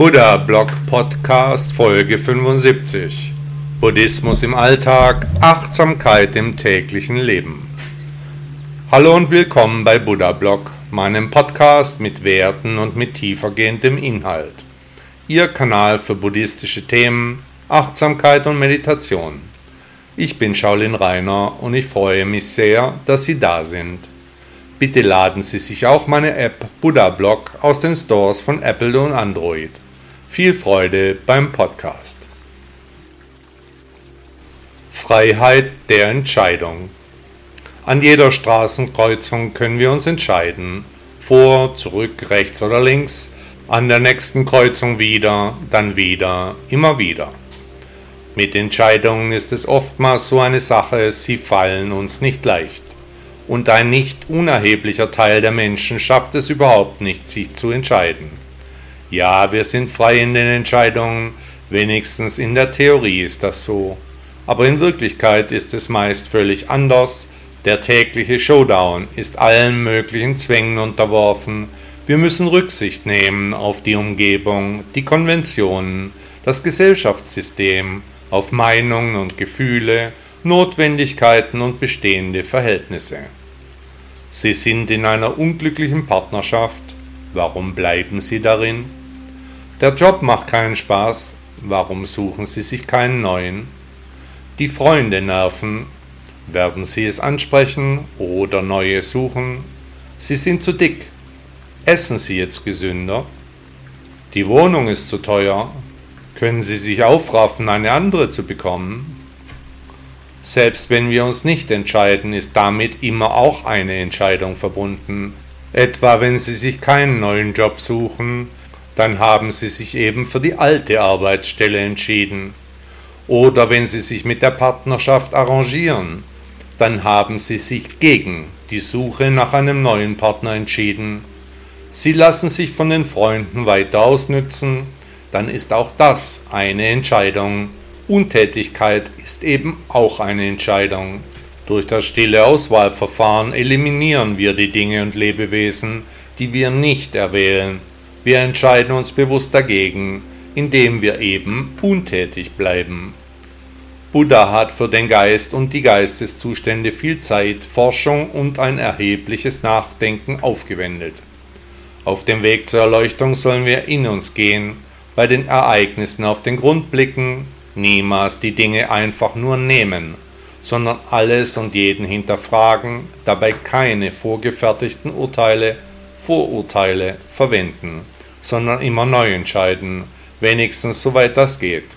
Buddha Blog Podcast Folge 75 Buddhismus im Alltag, Achtsamkeit im täglichen Leben. Hallo und willkommen bei Buddha Blog, meinem Podcast mit Werten und mit tiefergehendem Inhalt. Ihr Kanal für buddhistische Themen, Achtsamkeit und Meditation. Ich bin Shaolin Rainer und ich freue mich sehr, dass Sie da sind. Bitte laden Sie sich auch meine App Buddha Blog aus den Stores von Apple und Android. Viel Freude beim Podcast. Freiheit der Entscheidung. An jeder Straßenkreuzung können wir uns entscheiden. Vor, zurück, rechts oder links. An der nächsten Kreuzung wieder, dann wieder, immer wieder. Mit Entscheidungen ist es oftmals so eine Sache, sie fallen uns nicht leicht und ein nicht unerheblicher Teil der Menschen schafft es überhaupt nicht, sich zu entscheiden. Ja, wir sind frei in den Entscheidungen, wenigstens in der Theorie ist das so, aber in Wirklichkeit ist es meist völlig anders, der tägliche Showdown ist allen möglichen Zwängen unterworfen, wir müssen Rücksicht nehmen auf die Umgebung, die Konventionen, das Gesellschaftssystem, auf Meinungen und Gefühle, Notwendigkeiten und bestehende Verhältnisse. Sie sind in einer unglücklichen Partnerschaft. Warum bleiben Sie darin? Der Job macht keinen Spaß. Warum suchen Sie sich keinen neuen? Die Freunde nerven. Werden Sie es ansprechen oder neue suchen? Sie sind zu dick. Essen Sie jetzt gesünder? Die Wohnung ist zu teuer. Können Sie sich aufraffen, eine andere zu bekommen? Selbst wenn wir uns nicht entscheiden, ist damit immer auch eine Entscheidung verbunden. Etwa wenn Sie sich keinen neuen Job suchen, dann haben Sie sich eben für die alte Arbeitsstelle entschieden. Oder wenn Sie sich mit der Partnerschaft arrangieren, dann haben Sie sich gegen die Suche nach einem neuen Partner entschieden. Sie lassen sich von den Freunden weiter ausnützen, dann ist auch das eine Entscheidung. Untätigkeit ist eben auch eine Entscheidung. Durch das stille Auswahlverfahren eliminieren wir die Dinge und Lebewesen, die wir nicht erwählen. Wir entscheiden uns bewusst dagegen, indem wir eben untätig bleiben. Buddha hat für den Geist und die Geisteszustände viel Zeit, Forschung und ein erhebliches Nachdenken aufgewendet. Auf dem Weg zur Erleuchtung sollen wir in uns gehen, bei den Ereignissen auf den Grund blicken, niemals die Dinge einfach nur nehmen, sondern alles und jeden hinterfragen, dabei keine vorgefertigten Urteile, Vorurteile verwenden, sondern immer neu entscheiden, wenigstens soweit das geht.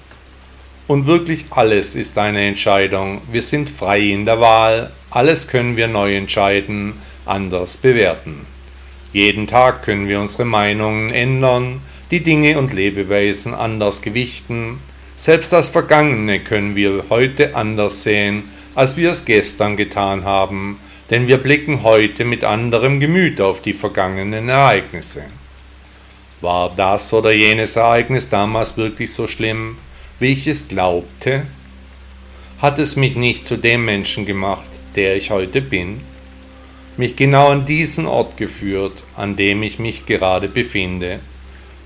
Und wirklich alles ist eine Entscheidung, wir sind frei in der Wahl, alles können wir neu entscheiden, anders bewerten. Jeden Tag können wir unsere Meinungen ändern, die Dinge und Lebewesen anders gewichten, selbst das Vergangene können wir heute anders sehen, als wir es gestern getan haben, denn wir blicken heute mit anderem Gemüt auf die vergangenen Ereignisse. War das oder jenes Ereignis damals wirklich so schlimm, wie ich es glaubte? Hat es mich nicht zu dem Menschen gemacht, der ich heute bin? Mich genau an diesen Ort geführt, an dem ich mich gerade befinde?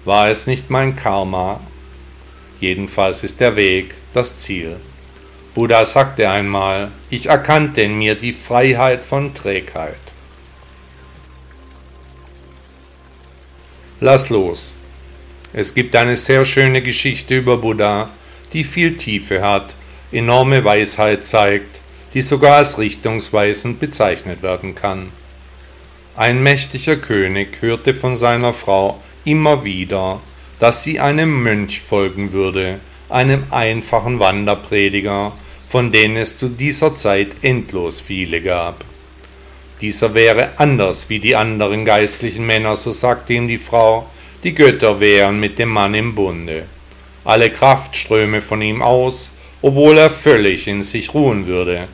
War es nicht mein Karma, Jedenfalls ist der Weg das Ziel. Buddha sagte einmal, ich erkannte in mir die Freiheit von Trägheit. Lass los. Es gibt eine sehr schöne Geschichte über Buddha, die viel Tiefe hat, enorme Weisheit zeigt, die sogar als richtungsweisend bezeichnet werden kann. Ein mächtiger König hörte von seiner Frau immer wieder, dass sie einem Mönch folgen würde, einem einfachen Wanderprediger, von denen es zu dieser Zeit endlos viele gab. Dieser wäre anders wie die anderen geistlichen Männer, so sagte ihm die Frau, die Götter wären mit dem Mann im Bunde. Alle Kraft ströme von ihm aus, obwohl er völlig in sich ruhen würde.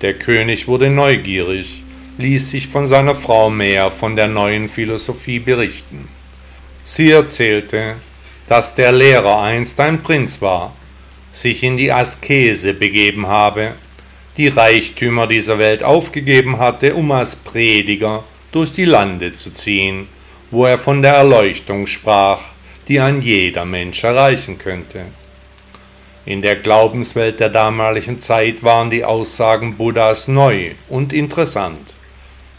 Der König wurde neugierig, ließ sich von seiner Frau mehr von der neuen Philosophie berichten. Sie erzählte, dass der Lehrer einst ein Prinz war, sich in die Askese begeben habe, die Reichtümer dieser Welt aufgegeben hatte, um als Prediger durch die Lande zu ziehen, wo er von der Erleuchtung sprach, die ein jeder Mensch erreichen könnte. In der Glaubenswelt der damaligen Zeit waren die Aussagen Buddhas neu und interessant.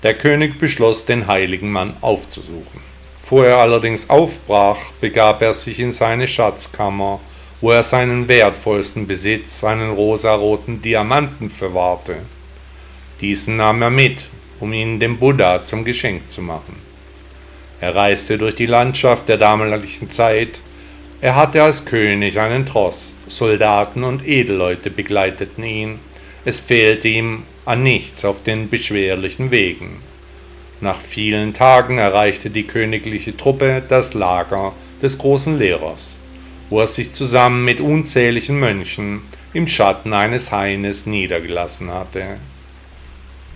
Der König beschloss, den heiligen Mann aufzusuchen. Bevor er allerdings aufbrach, begab er sich in seine Schatzkammer, wo er seinen wertvollsten Besitz, einen rosaroten Diamanten, verwahrte. Diesen nahm er mit, um ihn dem Buddha zum Geschenk zu machen. Er reiste durch die Landschaft der damaligen Zeit, er hatte als König einen Tross, Soldaten und Edelleute begleiteten ihn, es fehlte ihm an nichts auf den beschwerlichen Wegen. Nach vielen Tagen erreichte die königliche Truppe das Lager des großen Lehrers, wo er sich zusammen mit unzähligen Mönchen im Schatten eines Haines niedergelassen hatte.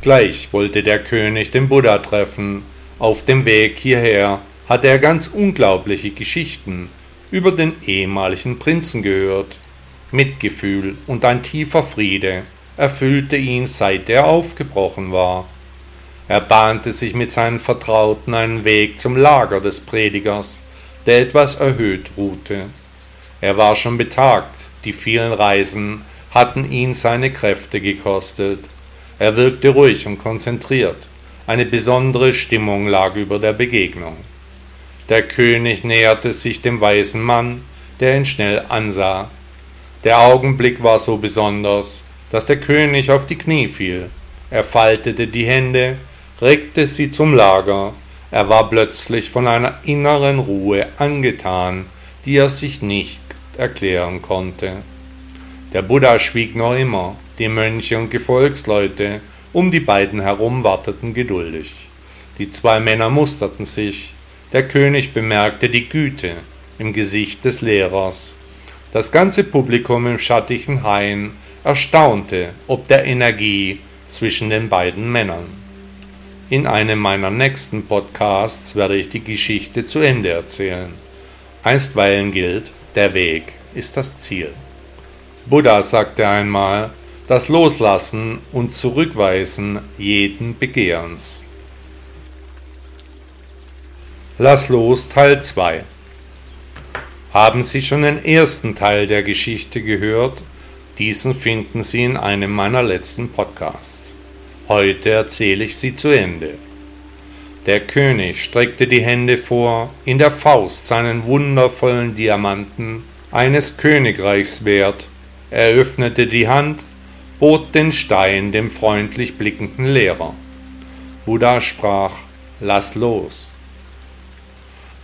Gleich wollte der König den Buddha treffen, auf dem Weg hierher hatte er ganz unglaubliche Geschichten über den ehemaligen Prinzen gehört. Mitgefühl und ein tiefer Friede erfüllte ihn, seit er aufgebrochen war. Er bahnte sich mit seinen Vertrauten einen Weg zum Lager des Predigers, der etwas erhöht ruhte. Er war schon betagt, die vielen Reisen hatten ihn seine Kräfte gekostet. Er wirkte ruhig und konzentriert. Eine besondere Stimmung lag über der Begegnung. Der König näherte sich dem weisen Mann, der ihn schnell ansah. Der Augenblick war so besonders, dass der König auf die Knie fiel. Er faltete die Hände, regte sie zum Lager. Er war plötzlich von einer inneren Ruhe angetan, die er sich nicht erklären konnte. Der Buddha schwieg noch immer, die Mönche und Gefolgsleute um die beiden herum warteten geduldig. Die zwei Männer musterten sich, der König bemerkte die Güte im Gesicht des Lehrers. Das ganze Publikum im schattigen Hain erstaunte ob der Energie zwischen den beiden Männern. In einem meiner nächsten Podcasts werde ich die Geschichte zu Ende erzählen. Einstweilen gilt, der Weg ist das Ziel. Buddha sagte einmal, das Loslassen und Zurückweisen jeden Begehrens. Lass los Teil 2 Haben Sie schon den ersten Teil der Geschichte gehört? Diesen finden Sie in einem meiner letzten Podcasts. Heute erzähle ich sie zu Ende. Der König streckte die Hände vor, in der Faust seinen wundervollen Diamanten, eines Königreichs wert. Er öffnete die Hand, bot den Stein dem freundlich blickenden Lehrer. Buddha sprach, lass los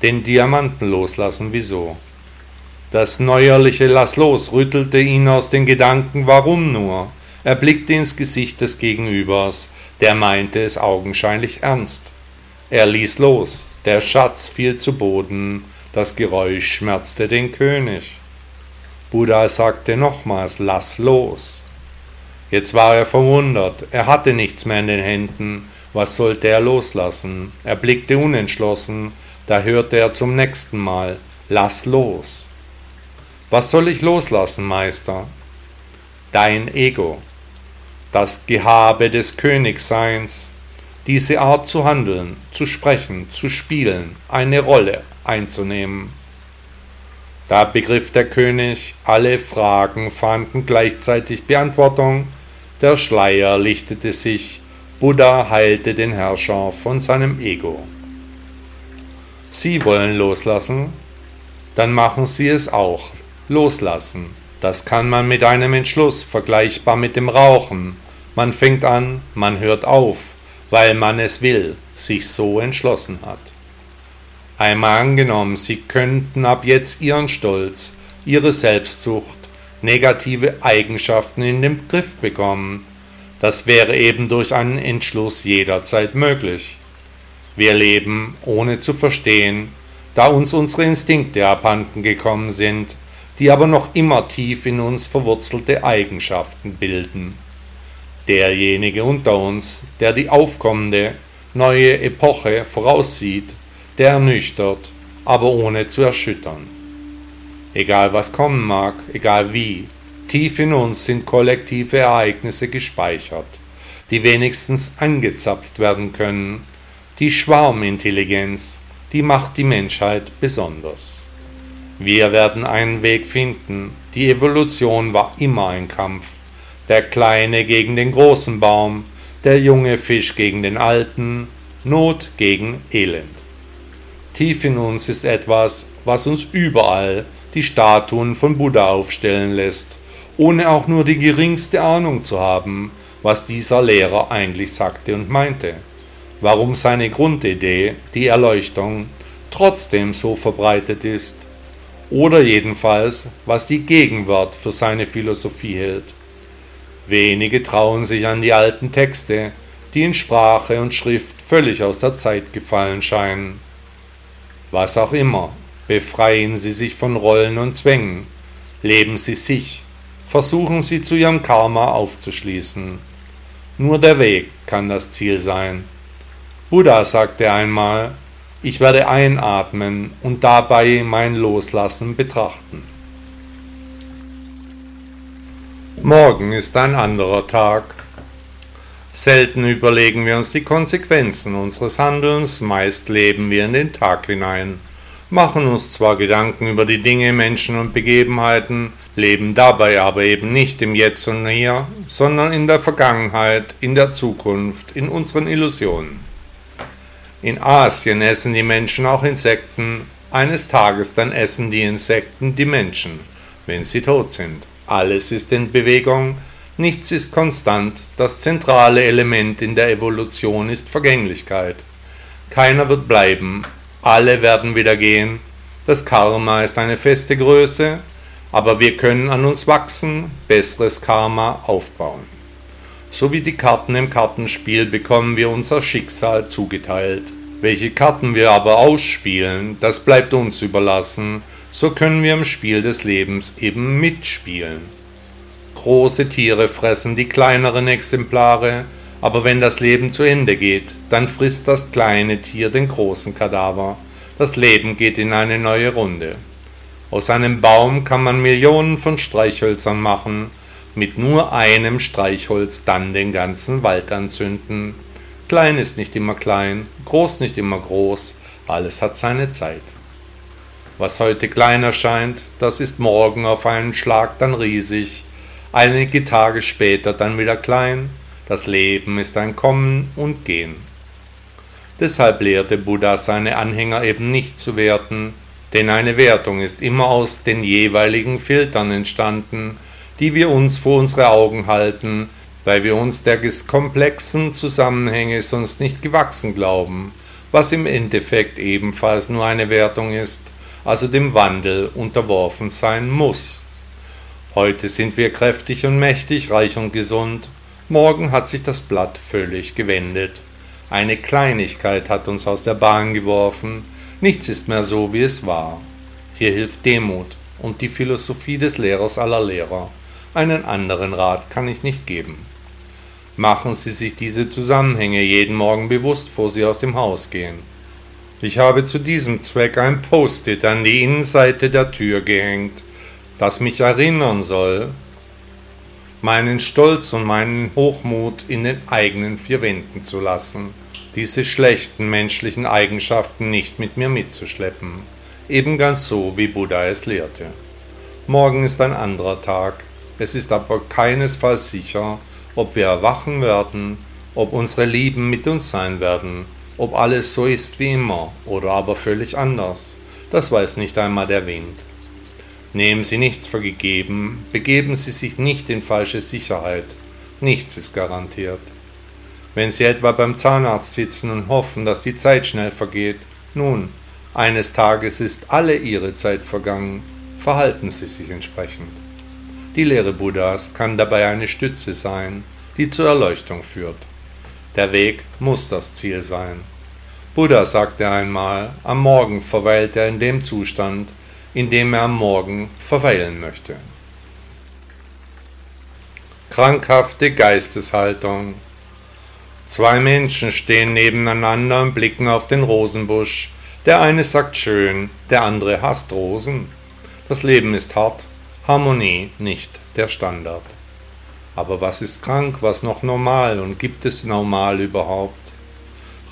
den Diamanten loslassen. Wieso? Das neuerliche Lass los rüttelte ihn aus den Gedanken, warum nur? Er blickte ins Gesicht des Gegenübers, der meinte es augenscheinlich ernst. Er ließ los, der Schatz fiel zu Boden, das Geräusch schmerzte den König. Buddha sagte nochmals, lass los. Jetzt war er verwundert, er hatte nichts mehr in den Händen, was sollte er loslassen? Er blickte unentschlossen, da hörte er zum nächsten Mal, lass los. Was soll ich loslassen, Meister? Dein Ego, das Gehabe des Königseins, diese Art zu handeln, zu sprechen, zu spielen, eine Rolle einzunehmen. Da begriff der König, alle Fragen fanden gleichzeitig Beantwortung, der Schleier lichtete sich, Buddha heilte den Herrscher von seinem Ego. Sie wollen loslassen, dann machen Sie es auch. Loslassen. Das kann man mit einem Entschluss vergleichbar mit dem Rauchen. Man fängt an, man hört auf, weil man es will, sich so entschlossen hat. Einmal angenommen, Sie könnten ab jetzt Ihren Stolz, Ihre Selbstsucht, negative Eigenschaften in den Griff bekommen. Das wäre eben durch einen Entschluss jederzeit möglich. Wir leben, ohne zu verstehen, da uns unsere Instinkte abhanden gekommen sind, die aber noch immer tief in uns verwurzelte Eigenschaften bilden. Derjenige unter uns, der die aufkommende, neue Epoche voraussieht, der ernüchtert, aber ohne zu erschüttern. Egal was kommen mag, egal wie, tief in uns sind kollektive Ereignisse gespeichert, die wenigstens angezapft werden können, die Schwarmintelligenz, die macht die Menschheit besonders. Wir werden einen Weg finden. Die Evolution war immer ein Kampf. Der kleine gegen den großen Baum, der junge Fisch gegen den alten, Not gegen Elend. Tief in uns ist etwas, was uns überall die Statuen von Buddha aufstellen lässt, ohne auch nur die geringste Ahnung zu haben, was dieser Lehrer eigentlich sagte und meinte, warum seine Grundidee, die Erleuchtung, trotzdem so verbreitet ist, oder jedenfalls, was die Gegenwart für seine Philosophie hält. Wenige trauen sich an die alten Texte, die in Sprache und Schrift völlig aus der Zeit gefallen scheinen. Was auch immer, befreien Sie sich von Rollen und Zwängen, leben Sie sich, versuchen Sie zu Ihrem Karma aufzuschließen. Nur der Weg kann das Ziel sein. Buddha sagte einmal, ich werde einatmen und dabei mein Loslassen betrachten. Morgen ist ein anderer Tag. Selten überlegen wir uns die Konsequenzen unseres Handelns, meist leben wir in den Tag hinein, machen uns zwar Gedanken über die Dinge, Menschen und Begebenheiten, leben dabei aber eben nicht im Jetzt und Hier, sondern in der Vergangenheit, in der Zukunft, in unseren Illusionen. In Asien essen die Menschen auch Insekten, eines Tages dann essen die Insekten die Menschen, wenn sie tot sind. Alles ist in Bewegung, Nichts ist konstant, das zentrale Element in der Evolution ist Vergänglichkeit. Keiner wird bleiben, alle werden wieder gehen. Das Karma ist eine feste Größe, aber wir können an uns wachsen, besseres Karma aufbauen. So wie die Karten im Kartenspiel bekommen wir unser Schicksal zugeteilt. Welche Karten wir aber ausspielen, das bleibt uns überlassen, so können wir im Spiel des Lebens eben mitspielen. Große Tiere fressen die kleineren Exemplare, aber wenn das Leben zu Ende geht, dann frisst das kleine Tier den großen Kadaver. Das Leben geht in eine neue Runde. Aus einem Baum kann man Millionen von Streichhölzern machen, mit nur einem Streichholz dann den ganzen Wald anzünden. Klein ist nicht immer klein, groß nicht immer groß, alles hat seine Zeit. Was heute klein erscheint, das ist morgen auf einen Schlag dann riesig, einige Tage später dann wieder klein, das Leben ist ein Kommen und Gehen. Deshalb lehrte Buddha seine Anhänger eben nicht zu werten, denn eine Wertung ist immer aus den jeweiligen Filtern entstanden, die wir uns vor unsere Augen halten, weil wir uns der komplexen Zusammenhänge sonst nicht gewachsen glauben, was im Endeffekt ebenfalls nur eine Wertung ist, also dem Wandel unterworfen sein muss. Heute sind wir kräftig und mächtig, reich und gesund. Morgen hat sich das Blatt völlig gewendet. Eine Kleinigkeit hat uns aus der Bahn geworfen. Nichts ist mehr so, wie es war. Hier hilft Demut und die Philosophie des Lehrers aller Lehrer. Einen anderen Rat kann ich nicht geben. Machen Sie sich diese Zusammenhänge jeden Morgen bewusst, bevor Sie aus dem Haus gehen. Ich habe zu diesem Zweck ein Post-it an die Innenseite der Tür gehängt das mich erinnern soll, meinen Stolz und meinen Hochmut in den eigenen vier Wänden zu lassen, diese schlechten menschlichen Eigenschaften nicht mit mir mitzuschleppen, eben ganz so, wie Buddha es lehrte. Morgen ist ein anderer Tag, es ist aber keinesfalls sicher, ob wir erwachen werden, ob unsere Lieben mit uns sein werden, ob alles so ist wie immer oder aber völlig anders. Das weiß nicht einmal der Wind. Nehmen Sie nichts für gegeben, begeben Sie sich nicht in falsche Sicherheit. Nichts ist garantiert. Wenn Sie etwa beim Zahnarzt sitzen und hoffen, dass die Zeit schnell vergeht, nun, eines Tages ist alle Ihre Zeit vergangen, verhalten Sie sich entsprechend. Die Lehre Buddhas kann dabei eine Stütze sein, die zur Erleuchtung führt. Der Weg muss das Ziel sein. Buddha sagte einmal, am Morgen verweilt er in dem Zustand, in dem er am Morgen verweilen möchte. Krankhafte Geisteshaltung. Zwei Menschen stehen nebeneinander und blicken auf den Rosenbusch. Der eine sagt schön, der andere hasst Rosen. Das Leben ist hart, Harmonie nicht der Standard. Aber was ist krank, was noch normal und gibt es normal überhaupt?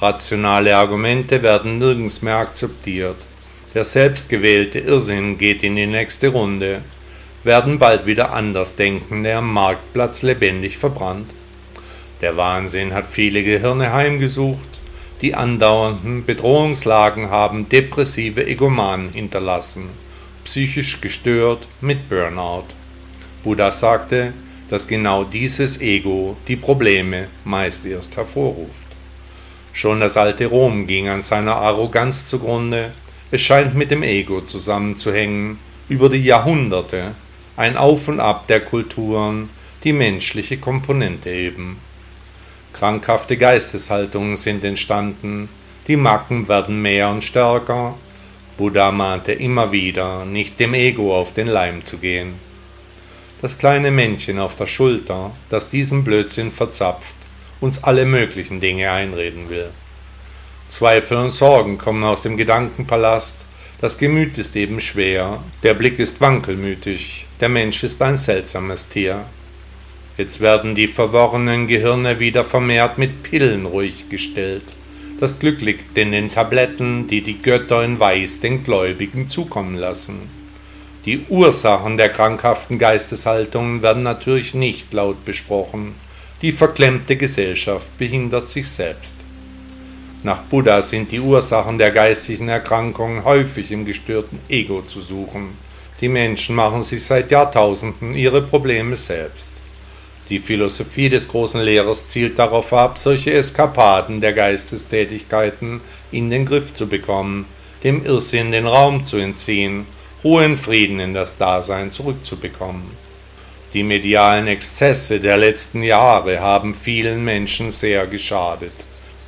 Rationale Argumente werden nirgends mehr akzeptiert. der selbstgewählte Irrsinn geht in die nächste Runde, werden bald wieder Andersdenkende am Marktplatz lebendig verbrannt. Der Wahnsinn hat viele Gehirne heimgesucht, die andauernden Bedrohungslagen haben depressive Egomanen hinterlassen, psychisch gestört mit Burnout. Buddha sagte, dass genau dieses Ego die Probleme meist erst hervorruft. Schon das alte Rom ging an seiner Arroganz zugrunde, es scheint mit dem Ego zusammenzuhängen, über die Jahrhunderte, ein Auf und Ab der Kulturen, die menschliche Komponente eben. Krankhafte Geisteshaltungen sind entstanden, die Macken werden mehr und stärker. Buddha mahnte immer wieder, nicht dem Ego auf den Leim zu gehen. Das kleine Männchen auf der Schulter, das diesen Blödsinn verzapft, uns alle möglichen Dinge einreden will. Zweifel und Sorgen kommen aus dem Gedankenpalast, das Gemüt ist eben schwer, der Blick ist wankelmütig, der Mensch ist ein seltsames Tier. Jetzt werden die verworrenen Gehirne wieder vermehrt mit Pillen ruhig gestellt. Das Glück liegt in den Tabletten, die die Götter in Weiß den Gläubigen zukommen lassen. Die Ursachen der krankhaften Geisteshaltungen werden natürlich nicht laut besprochen. Die verklemmte Gesellschaft behindert sich selbst. Nach Buddha sind die Ursachen der geistigen Erkrankungen häufig im gestörten Ego zu suchen. Die Menschen machen sich seit Jahrtausenden ihre Probleme selbst. Die Philosophie des großen Lehrers zielt darauf ab, solche Eskapaden der Geistestätigkeiten in den Griff zu bekommen, dem Irrsinn den Raum zu entziehen, hohen Frieden in das Dasein zurückzubekommen. Die medialen Exzesse der letzten Jahre haben vielen Menschen sehr geschadet.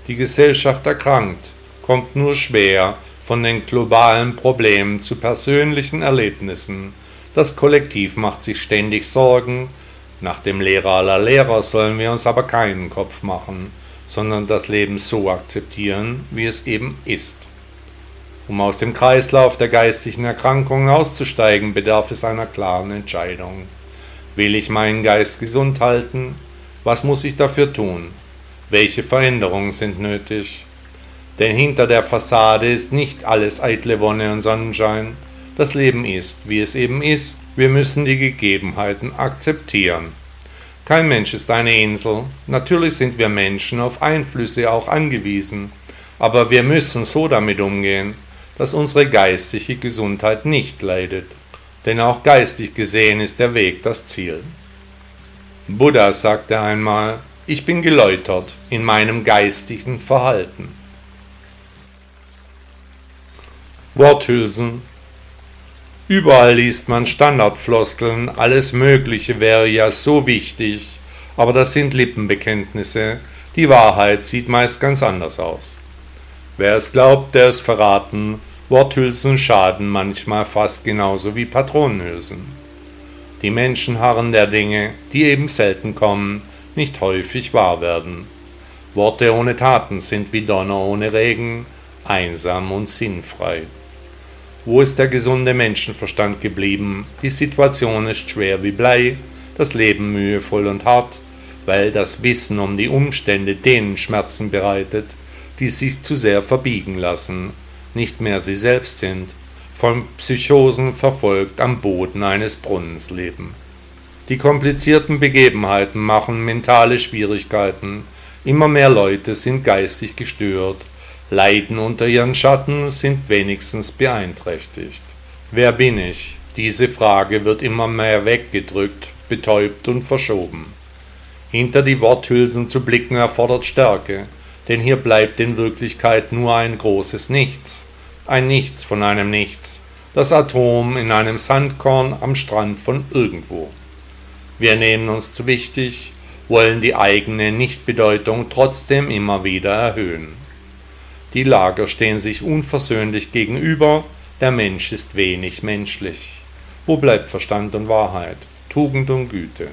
Die Gesellschaft erkrankt, kommt nur schwer von den globalen Problemen zu persönlichen Erlebnissen. Das Kollektiv macht sich ständig Sorgen. Nach dem Lehrer aller Lehrer sollen wir uns aber keinen Kopf machen, sondern das Leben so akzeptieren, wie es eben ist. Um aus dem Kreislauf der geistigen Erkrankungen auszusteigen, bedarf es einer klaren Entscheidung. Will ich meinen Geist gesund halten? Was muss ich dafür tun? Welche Veränderungen sind nötig? Denn hinter der Fassade ist nicht alles eitle Wonne und Sonnenschein. Das Leben ist, wie es eben ist. Wir müssen die Gegebenheiten akzeptieren. Kein Mensch ist eine Insel. Natürlich sind wir Menschen auf Einflüsse auch angewiesen. Aber wir müssen so damit umgehen, dass unsere geistige Gesundheit nicht leidet. Denn auch geistig gesehen ist der Weg das Ziel. Buddha sagte einmal, ich bin geläutert in meinem geistigen Verhalten. Worthülsen. Überall liest man Standardfloskeln, alles Mögliche wäre ja so wichtig, aber das sind Lippenbekenntnisse, die Wahrheit sieht meist ganz anders aus. Wer es glaubt, der ist verraten, Worthülsen schaden manchmal fast genauso wie Patronenhülsen. Die Menschen harren der Dinge, die eben selten kommen, nicht häufig wahr werden. Worte ohne Taten sind wie Donner ohne Regen, einsam und sinnfrei. Wo ist der gesunde Menschenverstand geblieben? Die Situation ist schwer wie Blei, das Leben mühevoll und hart, weil das Wissen um die Umstände denen Schmerzen bereitet, die sich zu sehr verbiegen lassen, nicht mehr sie selbst sind, von Psychosen verfolgt am Boden eines Brunnens leben. Die komplizierten Begebenheiten machen mentale Schwierigkeiten. Immer mehr Leute sind geistig gestört, leiden unter ihren Schatten, sind wenigstens beeinträchtigt. Wer bin ich? Diese Frage wird immer mehr weggedrückt, betäubt und verschoben. Hinter die Worthülsen zu blicken erfordert Stärke, denn hier bleibt in Wirklichkeit nur ein großes Nichts, ein Nichts von einem Nichts, das Atom in einem Sandkorn am Strand von irgendwo. Wir nehmen uns zu wichtig, wollen die eigene Nichtbedeutung trotzdem immer wieder erhöhen. Die Lager stehen sich unversöhnlich gegenüber, der Mensch ist wenig menschlich. Wo bleibt Verstand und Wahrheit, Tugend und Güte?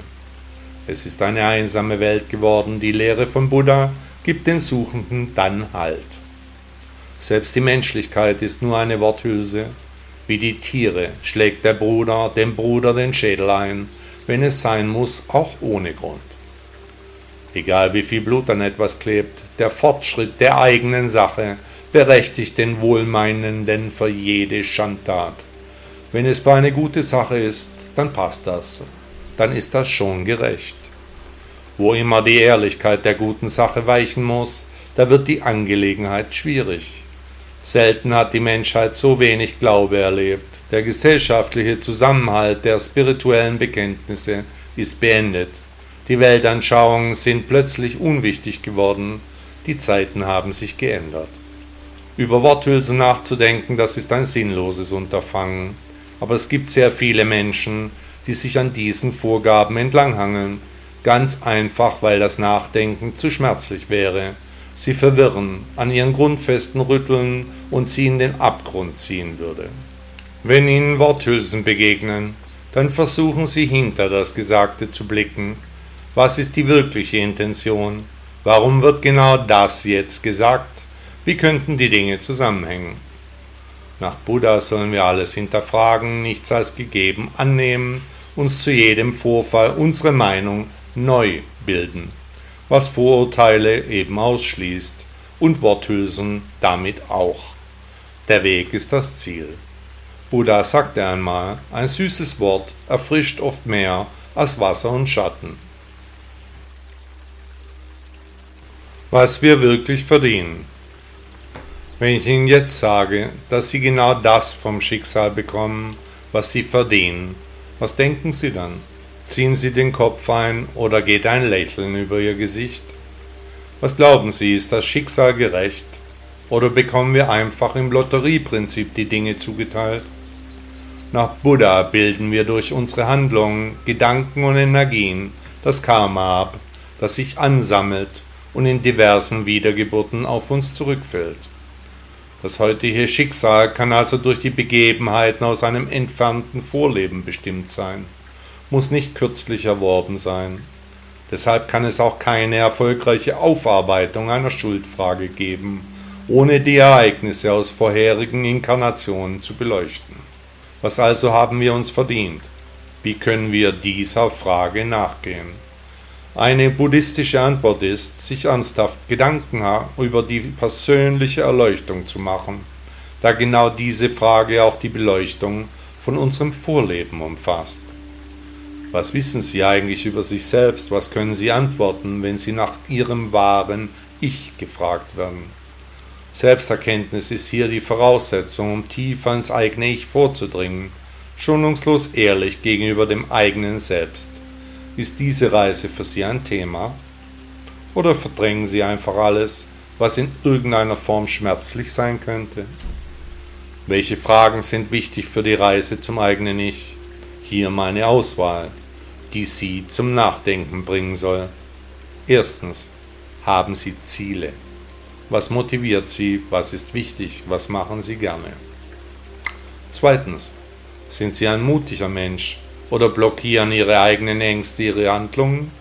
Es ist eine einsame Welt geworden, die Lehre von Buddha gibt den Suchenden dann Halt. Selbst die Menschlichkeit ist nur eine Worthülse. Wie die Tiere schlägt der Bruder dem Bruder den Schädel ein, wenn es sein muss, auch ohne Grund. Egal wie viel Blut an etwas klebt, der Fortschritt der eigenen Sache berechtigt den Wohlmeinenden für jede Schandtat. Wenn es für eine gute Sache ist, dann passt das, dann ist das schon gerecht. Wo immer die Ehrlichkeit der guten Sache weichen muss, da wird die Angelegenheit schwierig. Selten hat die Menschheit so wenig Glaube erlebt. Der gesellschaftliche Zusammenhalt der spirituellen Bekenntnisse ist beendet. Die Weltanschauungen sind plötzlich unwichtig geworden. Die Zeiten haben sich geändert. Über Worthülsen nachzudenken, das ist ein sinnloses Unterfangen. Aber es gibt sehr viele Menschen, die sich an diesen Vorgaben entlanghangeln, ganz einfach, weil das Nachdenken zu schmerzlich wäre sie verwirren, an ihren Grundfesten rütteln und sie in den Abgrund ziehen würde. Wenn ihnen Worthülsen begegnen, dann versuchen sie hinter das Gesagte zu blicken. Was ist die wirkliche Intention? Warum wird genau das jetzt gesagt? Wie könnten die Dinge zusammenhängen? Nach Buddha sollen wir alles hinterfragen, nichts als gegeben annehmen, uns zu jedem Vorfall unsere Meinung neu bilden was Vorurteile eben ausschließt und Worthülsen damit auch. Der Weg ist das Ziel. Buddha sagte einmal, ein süßes Wort erfrischt oft mehr als Wasser und Schatten. Was wir wirklich verdienen. Wenn ich Ihnen jetzt sage, dass Sie genau das vom Schicksal bekommen, was Sie verdienen, was denken Sie dann? Ziehen Sie den Kopf ein oder geht ein Lächeln über Ihr Gesicht? Was glauben Sie, ist das Schicksal gerecht? Oder bekommen wir einfach im Lotterieprinzip die Dinge zugeteilt? Nach Buddha bilden wir durch unsere Handlungen, Gedanken und Energien das Karma ab, das sich ansammelt und in diversen Wiedergeburten auf uns zurückfällt. Das heutige Schicksal kann also durch die Begebenheiten aus einem entfernten Vorleben bestimmt sein muss nicht kürzlich erworben sein. Deshalb kann es auch keine erfolgreiche Aufarbeitung einer Schuldfrage geben, ohne die Ereignisse aus vorherigen Inkarnationen zu beleuchten. Was also haben wir uns verdient? Wie können wir dieser Frage nachgehen? Eine buddhistische Antwort ist, sich ernsthaft Gedanken über die persönliche Erleuchtung zu machen, da genau diese Frage auch die Beleuchtung von unserem Vorleben umfasst. Was wissen Sie eigentlich über sich selbst? Was können Sie antworten, wenn Sie nach Ihrem wahren Ich gefragt werden? Selbsterkenntnis ist hier die Voraussetzung, um tiefer ins eigene Ich vorzudringen, schonungslos ehrlich gegenüber dem eigenen Selbst. Ist diese Reise für Sie ein Thema? Oder verdrängen Sie einfach alles, was in irgendeiner Form schmerzlich sein könnte? Welche Fragen sind wichtig für die Reise zum eigenen Ich? Hier meine Auswahl die Sie zum Nachdenken bringen soll. Erstens. Haben Sie Ziele? Was motiviert Sie? Was ist wichtig? Was machen Sie gerne? Zweitens. Sind Sie ein mutiger Mensch oder blockieren Ihre eigenen Ängste Ihre Handlungen?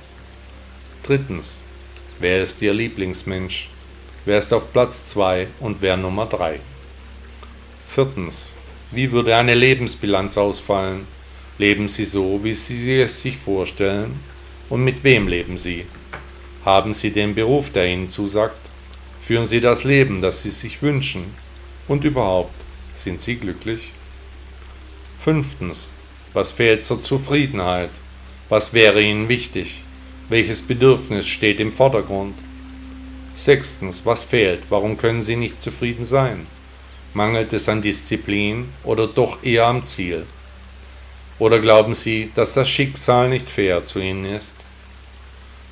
Drittens. Wer ist Ihr Lieblingsmensch? Wer ist auf Platz 2 und wer Nummer 3? Viertens. Wie würde eine Lebensbilanz ausfallen? Leben Sie so, wie Sie es sich vorstellen? Und mit wem leben Sie? Haben Sie den Beruf, der Ihnen zusagt? Führen Sie das Leben, das Sie sich wünschen? Und überhaupt, sind Sie glücklich? Fünftens. Was fehlt zur Zufriedenheit? Was wäre Ihnen wichtig? Welches Bedürfnis steht im Vordergrund? Sechstens. Was fehlt? Warum können Sie nicht zufrieden sein? Mangelt es an Disziplin oder doch eher am Ziel? Oder glauben Sie, dass das Schicksal nicht fair zu Ihnen ist?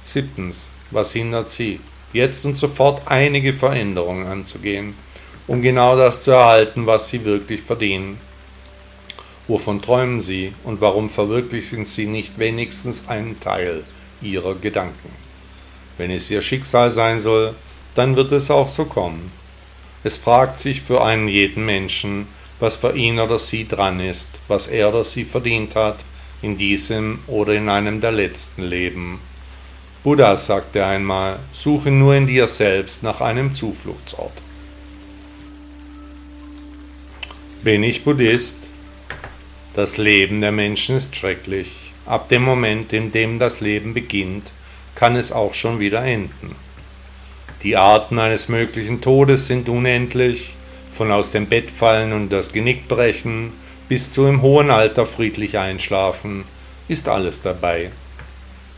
Siebtens. Was hindert Sie, jetzt und sofort einige Veränderungen anzugehen, um genau das zu erhalten, was Sie wirklich verdienen? Wovon träumen Sie und warum verwirklichen Sie nicht wenigstens einen Teil Ihrer Gedanken? Wenn es Ihr Schicksal sein soll, dann wird es auch so kommen. Es fragt sich für einen jeden Menschen, was für ihn oder sie dran ist, was er oder sie verdient hat, in diesem oder in einem der letzten Leben. Buddha sagte einmal, suche nur in dir selbst nach einem Zufluchtsort. Bin ich Buddhist? Das Leben der Menschen ist schrecklich. Ab dem Moment, in dem das Leben beginnt, kann es auch schon wieder enden. Die Arten eines möglichen Todes sind unendlich, von aus dem Bett fallen und das Genick brechen bis zu im hohen Alter friedlich einschlafen, ist alles dabei.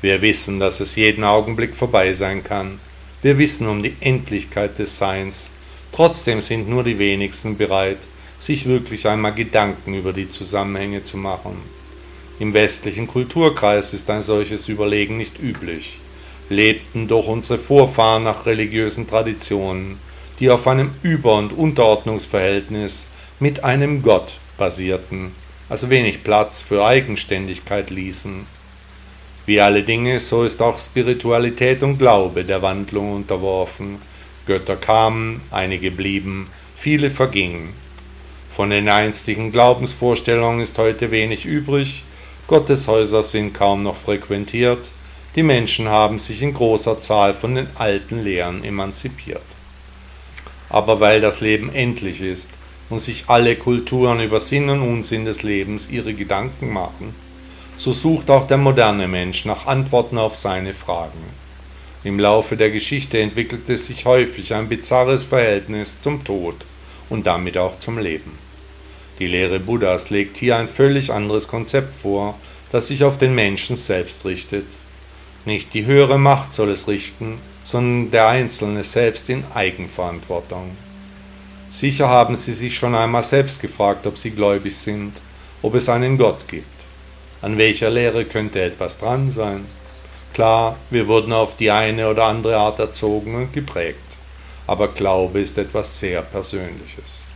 Wir wissen, dass es jeden Augenblick vorbei sein kann. Wir wissen um die Endlichkeit des Seins. Trotzdem sind nur die wenigsten bereit, sich wirklich einmal Gedanken über die Zusammenhänge zu machen. Im westlichen Kulturkreis ist ein solches Überlegen nicht üblich, lebten doch unsere Vorfahren nach religiösen Traditionen, die auf einem Über- und Unterordnungsverhältnis mit einem Gott basierten, also wenig Platz für Eigenständigkeit ließen. Wie alle Dinge, so ist auch Spiritualität und Glaube der Wandlung unterworfen. Götter kamen, einige blieben, viele vergingen. Von den einstigen Glaubensvorstellungen ist heute wenig übrig, Gotteshäuser sind kaum noch frequentiert, die Menschen haben sich in großer Zahl von den alten Lehren emanzipiert. Aber weil das Leben endlich ist und sich alle Kulturen über Sinn und Unsinn des Lebens ihre Gedanken machen, so sucht auch der moderne Mensch nach Antworten auf seine Fragen. Im Laufe der Geschichte entwickelte sich häufig ein bizarres Verhältnis zum Tod und damit auch zum Leben. Die Lehre Buddhas legt hier ein völlig anderes Konzept vor, das sich auf den Menschen selbst richtet. Nicht die höhere Macht soll es richten, sondern der Einzelne selbst in Eigenverantwortung. Sicher haben Sie sich schon einmal selbst gefragt, ob Sie gläubig sind, ob es einen Gott gibt. An welcher Lehre könnte etwas dran sein? Klar, wir wurden auf die eine oder andere Art erzogen und geprägt, aber Glaube ist etwas sehr Persönliches.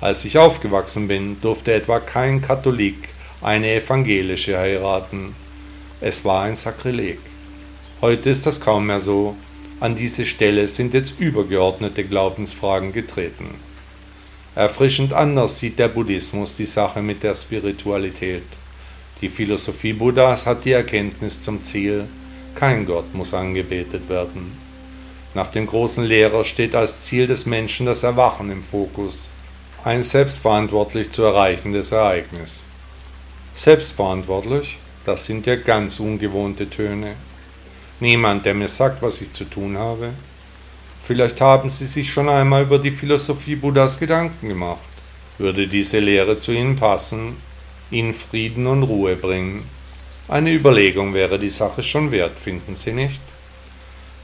Als ich aufgewachsen bin, durfte etwa kein Katholik eine evangelische heiraten. Es war ein Sakrileg. Heute ist das kaum mehr so. An diese Stelle sind jetzt übergeordnete Glaubensfragen getreten. Erfrischend anders sieht der Buddhismus die Sache mit der Spiritualität. Die Philosophie Buddhas hat die Erkenntnis zum Ziel, kein Gott muss angebetet werden. Nach dem großen Lehrer steht als Ziel des Menschen das Erwachen im Fokus ein selbstverantwortlich zu erreichendes Ereignis. Selbstverantwortlich, das sind ja ganz ungewohnte Töne. Niemand, der mir sagt, was ich zu tun habe. Vielleicht haben Sie sich schon einmal über die Philosophie Buddhas Gedanken gemacht. Würde diese Lehre zu Ihnen passen, Ihnen Frieden und Ruhe bringen? Eine Überlegung wäre die Sache schon wert, finden Sie nicht?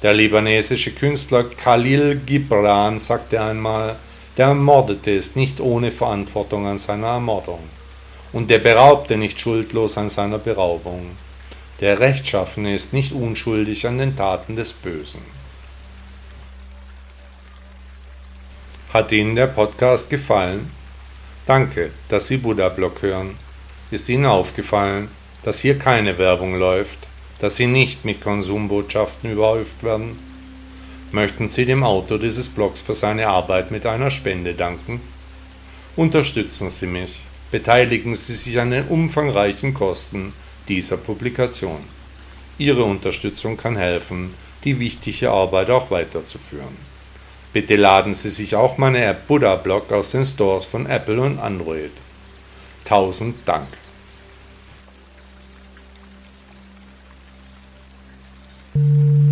Der libanesische Künstler Khalil Gibran sagte einmal, der Ermordete ist nicht ohne Verantwortung an seiner Ermordung und der Beraubte nicht schuldlos an seiner Beraubung. Der Rechtschaffene ist nicht unschuldig an den Taten des Bösen. Hat Ihnen der Podcast gefallen? Danke, dass Sie Buddha Blog hören. Ist Ihnen aufgefallen, dass hier keine Werbung läuft, dass Sie nicht mit Konsumbotschaften überhäuft werden? Möchten Sie dem Autor dieses Blogs für seine Arbeit mit einer Spende danken? Unterstützen Sie mich. Beteiligen Sie sich an den umfangreichen Kosten dieser Publikation. Ihre Unterstützung kann helfen, die wichtige Arbeit auch weiterzuführen. Bitte laden Sie sich auch meine App Buddha Blog aus den Stores von Apple und Android. Tausend Dank. thank